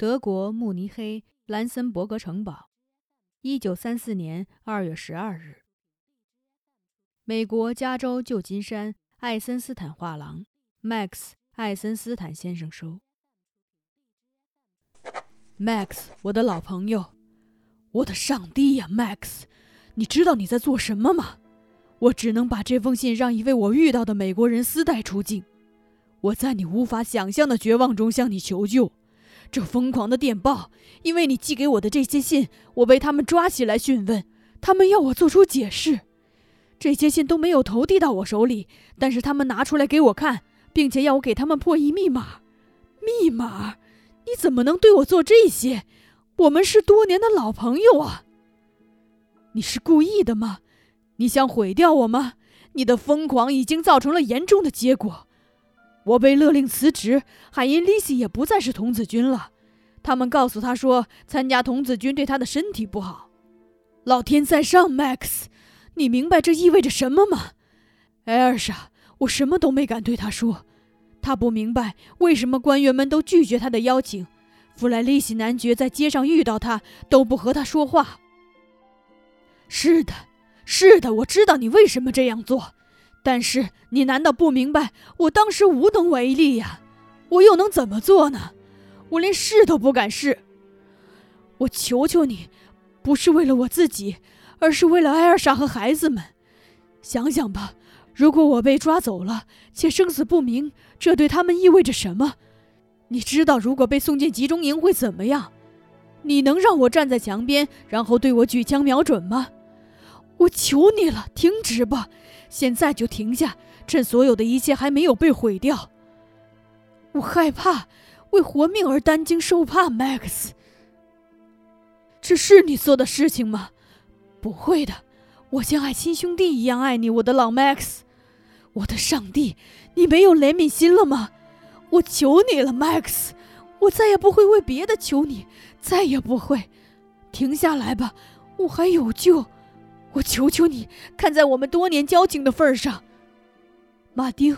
德国慕尼黑兰森伯格城堡，一九三四年二月十二日。美国加州旧金山爱森斯坦画廊，Max 爱森斯坦先生收。Max，我的老朋友，我的上帝呀，Max，你知道你在做什么吗？我只能把这封信让一位我遇到的美国人私带出境。我在你无法想象的绝望中向你求救。这疯狂的电报，因为你寄给我的这些信，我被他们抓起来讯问，他们要我做出解释。这些信都没有投递到我手里，但是他们拿出来给我看，并且要我给他们破译密码。密码？你怎么能对我做这些？我们是多年的老朋友啊！你是故意的吗？你想毁掉我吗？你的疯狂已经造成了严重的结果。我被勒令辞职，海因丽西也不再是童子军了。他们告诉他说，参加童子军对他的身体不好。老天在上，Max，你明白这意味着什么吗？艾尔莎，我什么都没敢对他说。他不明白为什么官员们都拒绝他的邀请。弗莱利西男爵在街上遇到他都不和他说话。是的，是的，我知道你为什么这样做。但是你难道不明白，我当时无能为力呀？我又能怎么做呢？我连试都不敢试。我求求你，不是为了我自己，而是为了艾尔莎和孩子们。想想吧，如果我被抓走了，且生死不明，这对他们意味着什么？你知道，如果被送进集中营会怎么样？你能让我站在墙边，然后对我举枪瞄准吗？我求你了，停止吧！现在就停下，趁所有的一切还没有被毁掉。我害怕，为活命而担惊受怕，Max。这是你做的事情吗？不会的，我像爱亲兄弟一样爱你，我的老 Max。我的上帝，你没有怜悯心了吗？我求你了，Max，我再也不会为别的求你，再也不会。停下来吧，我还有救。我求求你看在我们多年交情的份上。马丁